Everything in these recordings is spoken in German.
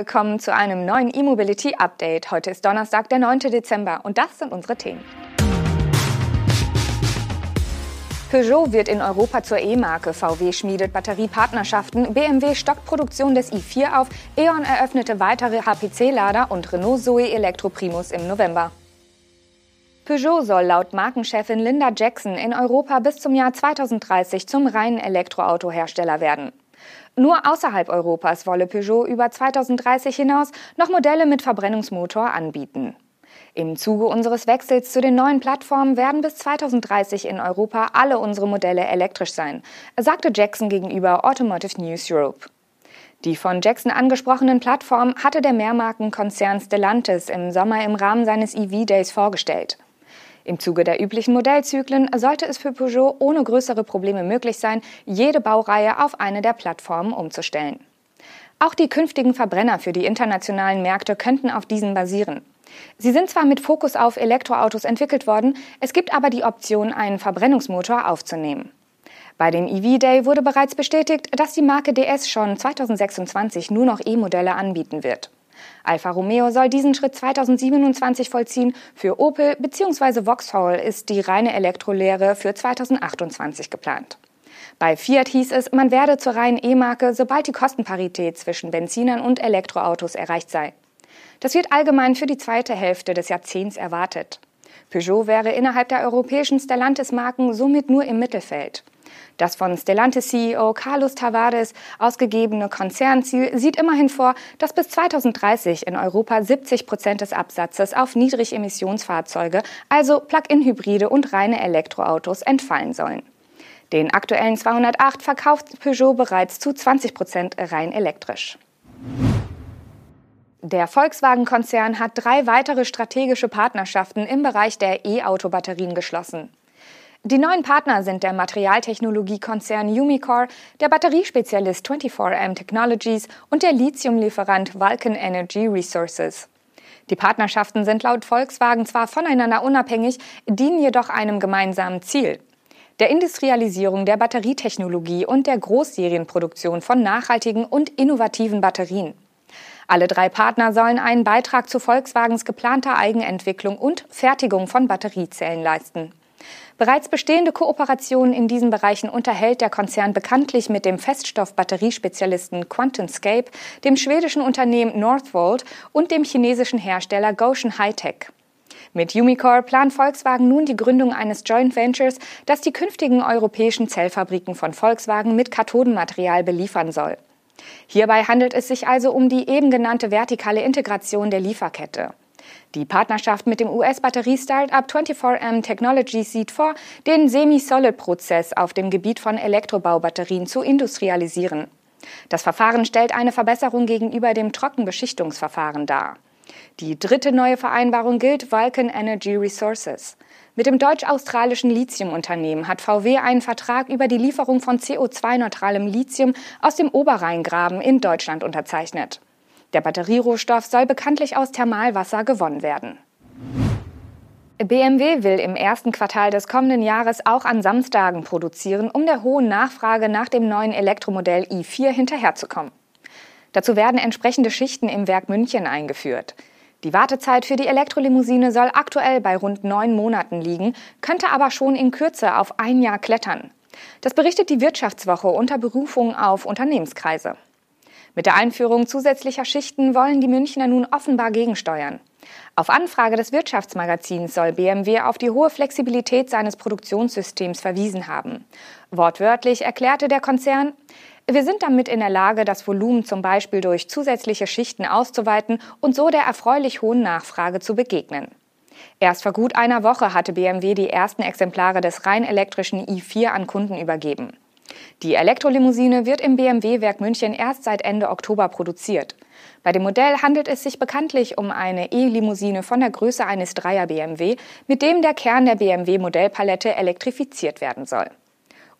Willkommen zu einem neuen E-Mobility Update. Heute ist Donnerstag, der 9. Dezember und das sind unsere Themen. Peugeot wird in Europa zur E-Marke, VW schmiedet Batteriepartnerschaften, BMW stockt Produktion des i4 auf, E.ON eröffnete weitere HPC-Lader und Renault Zoe Elektroprimus im November. Peugeot soll laut Markenchefin Linda Jackson in Europa bis zum Jahr 2030 zum reinen Elektroautohersteller werden. Nur außerhalb Europas wolle Peugeot über 2030 hinaus noch Modelle mit Verbrennungsmotor anbieten. Im Zuge unseres Wechsels zu den neuen Plattformen werden bis 2030 in Europa alle unsere Modelle elektrisch sein, sagte Jackson gegenüber Automotive News Europe. Die von Jackson angesprochenen Plattformen hatte der Mehrmarkenkonzern Stellantis im Sommer im Rahmen seines EV Days vorgestellt. Im Zuge der üblichen Modellzyklen sollte es für Peugeot ohne größere Probleme möglich sein, jede Baureihe auf eine der Plattformen umzustellen. Auch die künftigen Verbrenner für die internationalen Märkte könnten auf diesen basieren. Sie sind zwar mit Fokus auf Elektroautos entwickelt worden, es gibt aber die Option, einen Verbrennungsmotor aufzunehmen. Bei dem EV Day wurde bereits bestätigt, dass die Marke DS schon 2026 nur noch E-Modelle anbieten wird. Alfa Romeo soll diesen Schritt 2027 vollziehen. Für Opel bzw. Vauxhall ist die reine Elektrolehre für 2028 geplant. Bei Fiat hieß es, man werde zur reinen E-Marke, sobald die Kostenparität zwischen Benzinern und Elektroautos erreicht sei. Das wird allgemein für die zweite Hälfte des Jahrzehnts erwartet. Peugeot wäre innerhalb der europäischen Stellantis-Marken somit nur im Mittelfeld. Das von Stellantis-CEO Carlos Tavares ausgegebene Konzernziel sieht immerhin vor, dass bis 2030 in Europa 70 Prozent des Absatzes auf Niedrigemissionsfahrzeuge, also Plug-in-Hybride und reine Elektroautos, entfallen sollen. Den aktuellen 208 verkauft Peugeot bereits zu 20 Prozent rein elektrisch. Der Volkswagen-Konzern hat drei weitere strategische Partnerschaften im Bereich der E-Auto-Batterien geschlossen. Die neuen Partner sind der Materialtechnologiekonzern Umicore, der Batteriespezialist 24M Technologies und der Lithiumlieferant Vulcan Energy Resources. Die Partnerschaften sind laut Volkswagen zwar voneinander unabhängig, dienen jedoch einem gemeinsamen Ziel, der Industrialisierung der Batterietechnologie und der Großserienproduktion von nachhaltigen und innovativen Batterien. Alle drei Partner sollen einen Beitrag zu Volkswagens geplanter Eigenentwicklung und Fertigung von Batteriezellen leisten. Bereits bestehende Kooperationen in diesen Bereichen unterhält der Konzern bekanntlich mit dem Feststoff-Batteriespezialisten QuantumScape, dem schwedischen Unternehmen Northvolt und dem chinesischen Hersteller Goshen Hightech. Mit Umicore plant Volkswagen nun die Gründung eines Joint Ventures, das die künftigen europäischen Zellfabriken von Volkswagen mit Kathodenmaterial beliefern soll. Hierbei handelt es sich also um die eben genannte vertikale Integration der Lieferkette. Die Partnerschaft mit dem US-Batterie-Startup 24M Technologies sieht vor, den Semi-Solid-Prozess auf dem Gebiet von Elektrobaubatterien zu industrialisieren. Das Verfahren stellt eine Verbesserung gegenüber dem Trockenbeschichtungsverfahren dar. Die dritte neue Vereinbarung gilt Vulcan Energy Resources. Mit dem deutsch-australischen Lithiumunternehmen hat VW einen Vertrag über die Lieferung von CO2-neutralem Lithium aus dem Oberrheingraben in Deutschland unterzeichnet. Der Batterierohstoff soll bekanntlich aus Thermalwasser gewonnen werden. BMW will im ersten Quartal des kommenden Jahres auch an Samstagen produzieren, um der hohen Nachfrage nach dem neuen Elektromodell i4 hinterherzukommen. Dazu werden entsprechende Schichten im Werk München eingeführt. Die Wartezeit für die Elektrolimousine soll aktuell bei rund neun Monaten liegen, könnte aber schon in Kürze auf ein Jahr klettern. Das berichtet die Wirtschaftswoche unter Berufung auf Unternehmenskreise. Mit der Einführung zusätzlicher Schichten wollen die Münchner nun offenbar gegensteuern. Auf Anfrage des Wirtschaftsmagazins soll BMW auf die hohe Flexibilität seines Produktionssystems verwiesen haben. Wortwörtlich erklärte der Konzern, wir sind damit in der Lage, das Volumen zum Beispiel durch zusätzliche Schichten auszuweiten und so der erfreulich hohen Nachfrage zu begegnen. Erst vor gut einer Woche hatte BMW die ersten Exemplare des rein elektrischen i4 an Kunden übergeben. Die Elektrolimousine wird im BMW-Werk München erst seit Ende Oktober produziert. Bei dem Modell handelt es sich bekanntlich um eine E-Limousine von der Größe eines Dreier BMW, mit dem der Kern der BMW-Modellpalette elektrifiziert werden soll.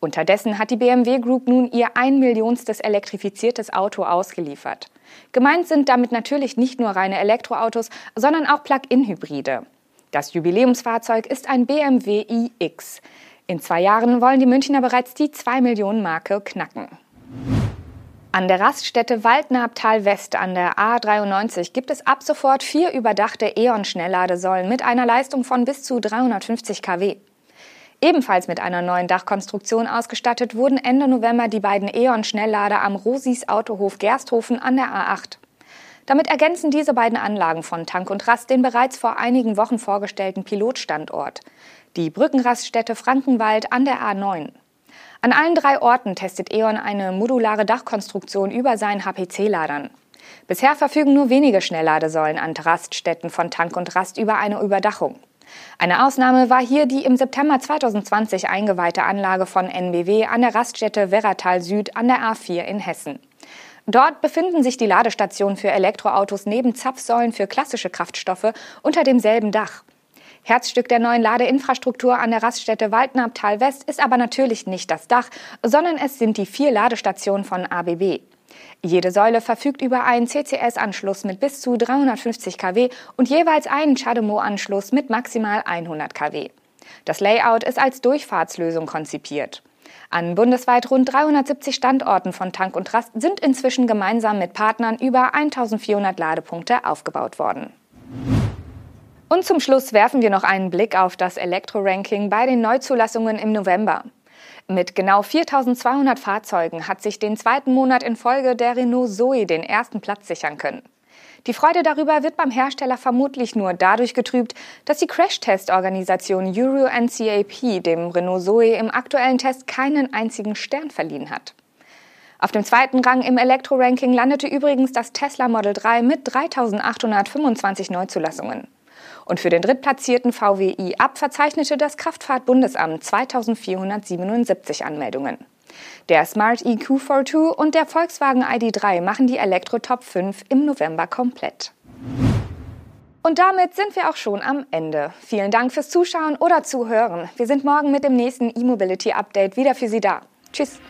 Unterdessen hat die BMW Group nun ihr ein Millionstes elektrifiziertes Auto ausgeliefert. Gemeint sind damit natürlich nicht nur reine Elektroautos, sondern auch Plug-in-Hybride. Das Jubiläumsfahrzeug ist ein BMW iX. In zwei Jahren wollen die Münchner bereits die 2 Millionen Marke knacken. An der Raststätte Waldnabtal West an der A93 gibt es ab sofort vier überdachte E.ON-Schnellladesäulen mit einer Leistung von bis zu 350 kW. Ebenfalls mit einer neuen Dachkonstruktion ausgestattet wurden Ende November die beiden E.ON-Schnelllader am Rosis Autohof Gersthofen an der A8. Damit ergänzen diese beiden Anlagen von Tank und Rast den bereits vor einigen Wochen vorgestellten Pilotstandort, die Brückenraststätte Frankenwald an der A9. An allen drei Orten testet E.ON eine modulare Dachkonstruktion über seinen HPC-Ladern. Bisher verfügen nur wenige Schnellladesäulen an Raststätten von Tank und Rast über eine Überdachung. Eine Ausnahme war hier die im September 2020 eingeweihte Anlage von NBW an der Raststätte Werratal Süd an der A4 in Hessen. Dort befinden sich die Ladestationen für Elektroautos neben Zapfsäulen für klassische Kraftstoffe unter demselben Dach. Herzstück der neuen Ladeinfrastruktur an der Raststätte Waldnabtal West ist aber natürlich nicht das Dach, sondern es sind die vier Ladestationen von ABB. Jede Säule verfügt über einen CCS-Anschluss mit bis zu 350 kW und jeweils einen CHAdeMO-Anschluss mit maximal 100 kW. Das Layout ist als Durchfahrtslösung konzipiert. An bundesweit rund 370 Standorten von Tank und Rast sind inzwischen gemeinsam mit Partnern über 1400 Ladepunkte aufgebaut worden. Und zum Schluss werfen wir noch einen Blick auf das Elektro-Ranking bei den Neuzulassungen im November. Mit genau 4200 Fahrzeugen hat sich den zweiten Monat in Folge der Renault Zoe den ersten Platz sichern können. Die Freude darüber wird beim Hersteller vermutlich nur dadurch getrübt, dass die Crash-Test-Organisation Euro NCAP dem Renault Zoe im aktuellen Test keinen einzigen Stern verliehen hat. Auf dem zweiten Rang im Elektro-Ranking landete übrigens das Tesla Model 3 mit 3825 Neuzulassungen. Und für den drittplatzierten VW i-Up verzeichnete das Kraftfahrtbundesamt 2477 Anmeldungen. Der Smart EQ42 und der Volkswagen ID3 machen die Elektro Top 5 im November komplett. Und damit sind wir auch schon am Ende. Vielen Dank fürs Zuschauen oder Zuhören. Wir sind morgen mit dem nächsten E-Mobility Update wieder für Sie da. Tschüss.